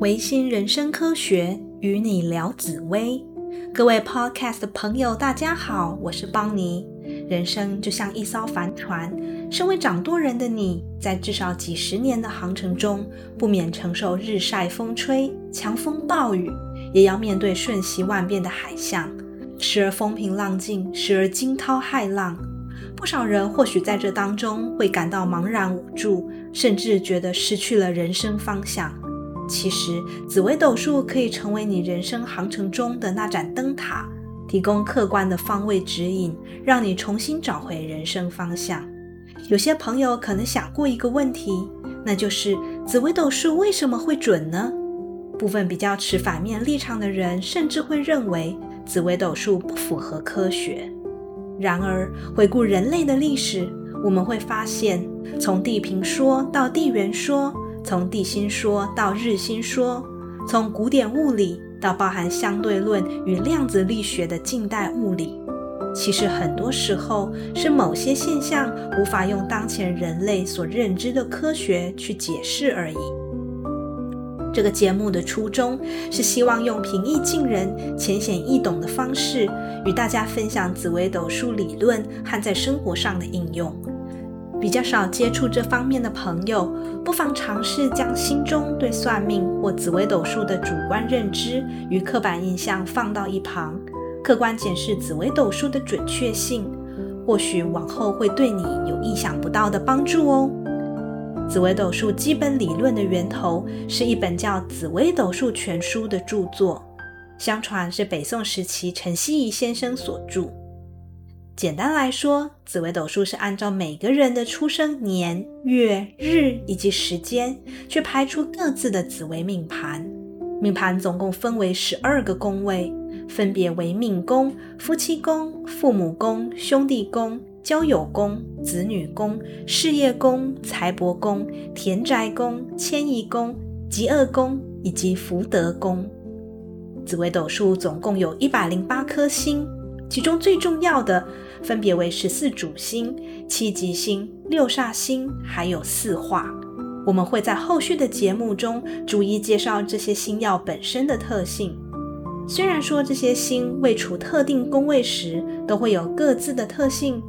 维新人生科学与你聊紫薇，各位 Podcast 的朋友，大家好，我是邦尼。人生就像一艘帆船，身为掌舵人的你，在至少几十年的航程中，不免承受日晒风吹、强风暴雨，也要面对瞬息万变的海象，时而风平浪静，时而惊涛骇浪。不少人或许在这当中会感到茫然无助，甚至觉得失去了人生方向。其实，紫微斗数可以成为你人生航程中的那盏灯塔，提供客观的方位指引，让你重新找回人生方向。有些朋友可能想过一个问题，那就是紫微斗数为什么会准呢？部分比较持反面立场的人，甚至会认为紫微斗数不符合科学。然而，回顾人类的历史，我们会发现，从地平说到地缘说。从地心说到日心说，从古典物理到包含相对论与量子力学的近代物理，其实很多时候是某些现象无法用当前人类所认知的科学去解释而已。这个节目的初衷是希望用平易近人、浅显易懂的方式，与大家分享紫微斗数理论和在生活上的应用。比较少接触这方面的朋友，不妨尝试将心中对算命或紫微斗数的主观认知与刻板印象放到一旁，客观检视紫微斗数的准确性，或许往后会对你有意想不到的帮助哦。紫微斗数基本理论的源头是一本叫《紫微斗数全书》的著作，相传是北宋时期陈希夷先生所著。简单来说，紫微斗数是按照每个人的出生年月日以及时间，去排出各自的紫微命盘。命盘总共分为十二个宫位，分别为命宫、夫妻宫、父母宫、兄弟宫、交友宫、子女宫、事业宫、财帛宫、田宅宫、迁移宫、极恶宫以及福德宫。紫微斗数总共有一百零八颗星。其中最重要的分别为十四主星、七吉星、六煞星，还有四化。我们会在后续的节目中逐一介绍这些星耀本身的特性。虽然说这些星位处特定宫位时都会有各自的特性，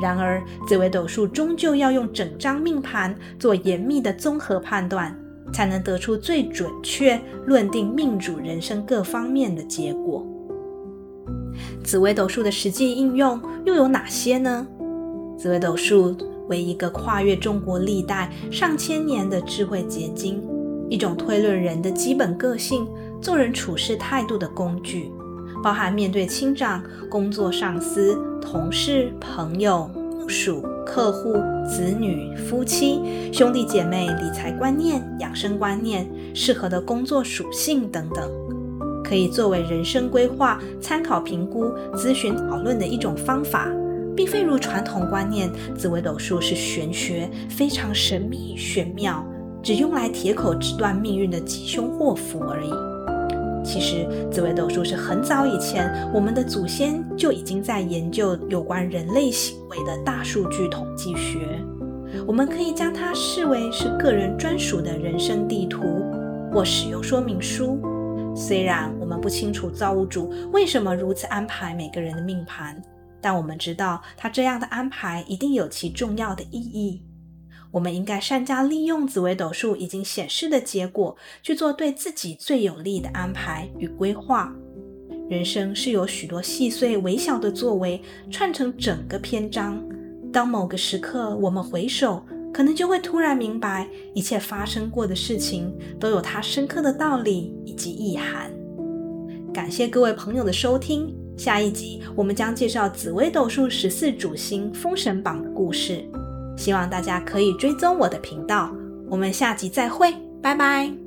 然而紫微斗数终究要用整张命盘做严密的综合判断，才能得出最准确论定命主人生各方面的结果。紫微斗数的实际应用又有哪些呢？紫微斗数为一个跨越中国历代上千年的智慧结晶，一种推论人的基本个性、做人处事态度的工具，包含面对亲长、工作上司、同事、朋友、部属、客户、子女、夫妻、兄弟姐妹、理财观念、养生观念、适合的工作属性等等。可以作为人生规划、参考评估、咨询讨论的一种方法，并非如传统观念，紫微斗数是玄学，非常神秘玄妙，只用来铁口直断命运的吉凶祸福而已。其实，紫微斗数是很早以前，我们的祖先就已经在研究有关人类行为的大数据统计学。我们可以将它视为是个人专属的人生地图或使用说明书。虽然我们不清楚造物主为什么如此安排每个人的命盘，但我们知道他这样的安排一定有其重要的意义。我们应该善加利用紫微斗数已经显示的结果，去做对自己最有利的安排与规划。人生是由许多细碎微小的作为串成整个篇章。当某个时刻我们回首，可能就会突然明白，一切发生过的事情都有它深刻的道理以及意涵。感谢各位朋友的收听，下一集我们将介绍紫微斗数十四主星封神榜的故事。希望大家可以追踪我的频道，我们下集再会，拜拜。